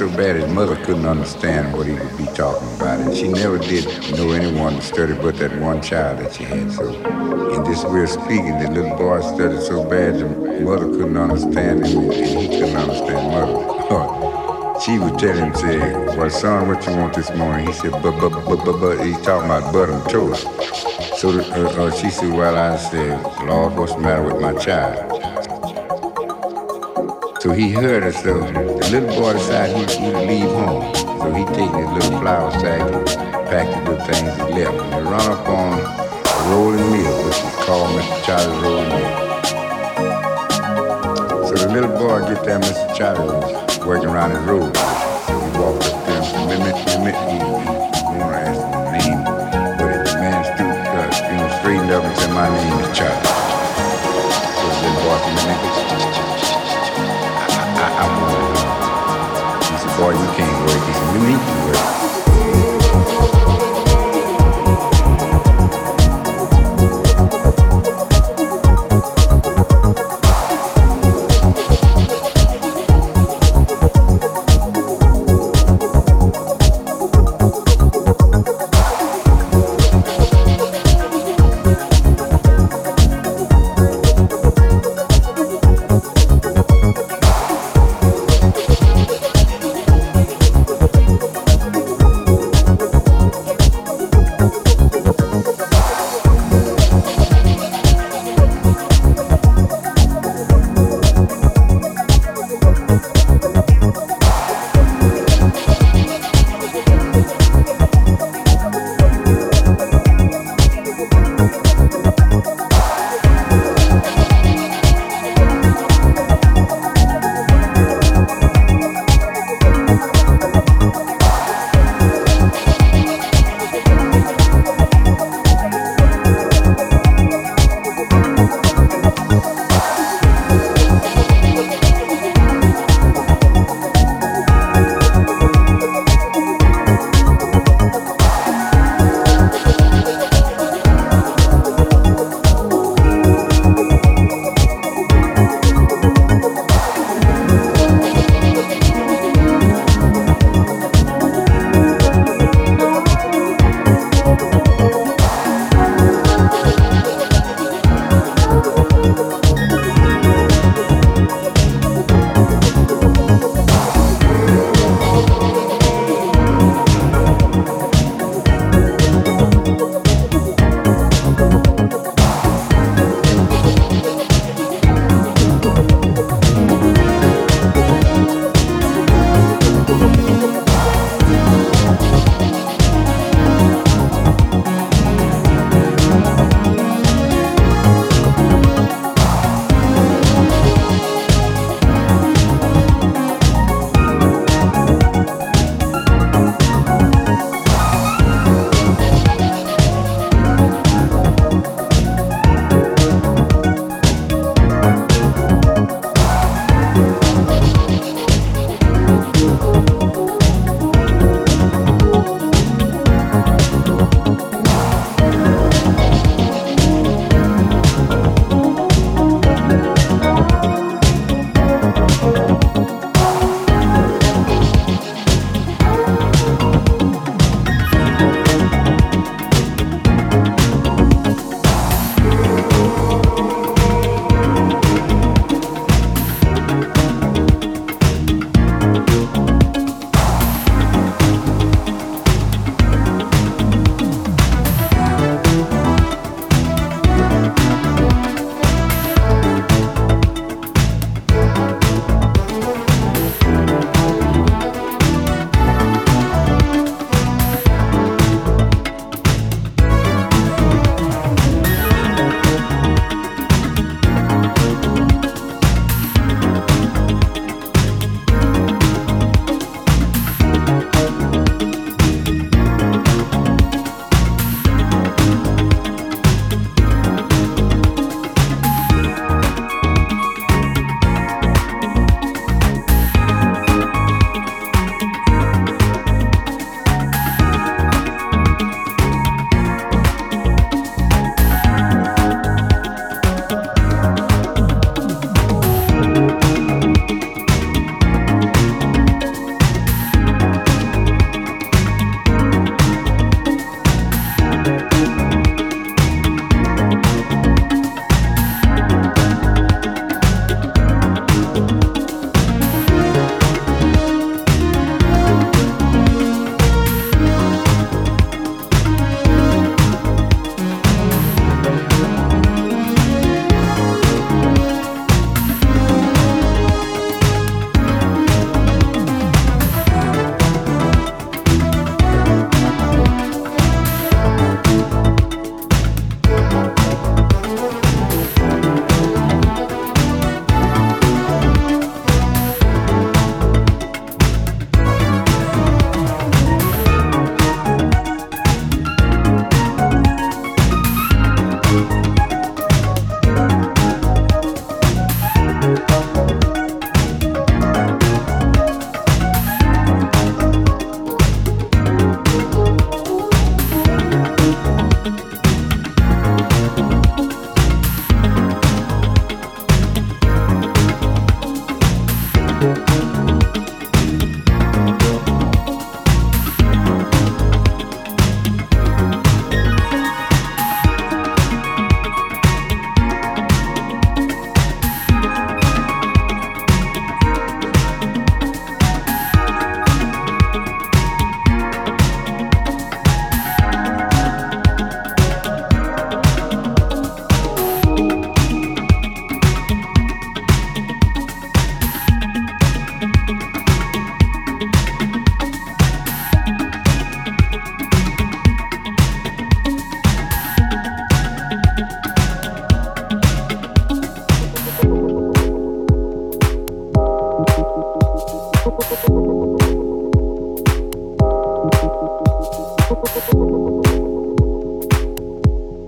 so bad his mother couldn't understand what he would be talking about. And she never did know anyone to study but that one child that she had. So in this way of speaking, the little boy studied so bad the mother couldn't understand him and he couldn't understand mother. she would tell him, say, well, son, what you want this morning? He said, but, but, but, but, but, he's talking about butter and toast. So uh, uh, she said, well, I said, Lord, what's the matter with my child? So he heard her, so the little boy decided he would leave home. So he take his little flour sack and packed the little things and left. And he run up on a rolling mill, which is called Mr. Charlie's Rolling Mill. So the little boy get there, Mr. Charlie was working around his road. So he walked up to him, and he, he, he, he wanna ask the name, but the man stooped, uh, you know, straightened up and said, my name is Charlie. Boy, you can't work. He you need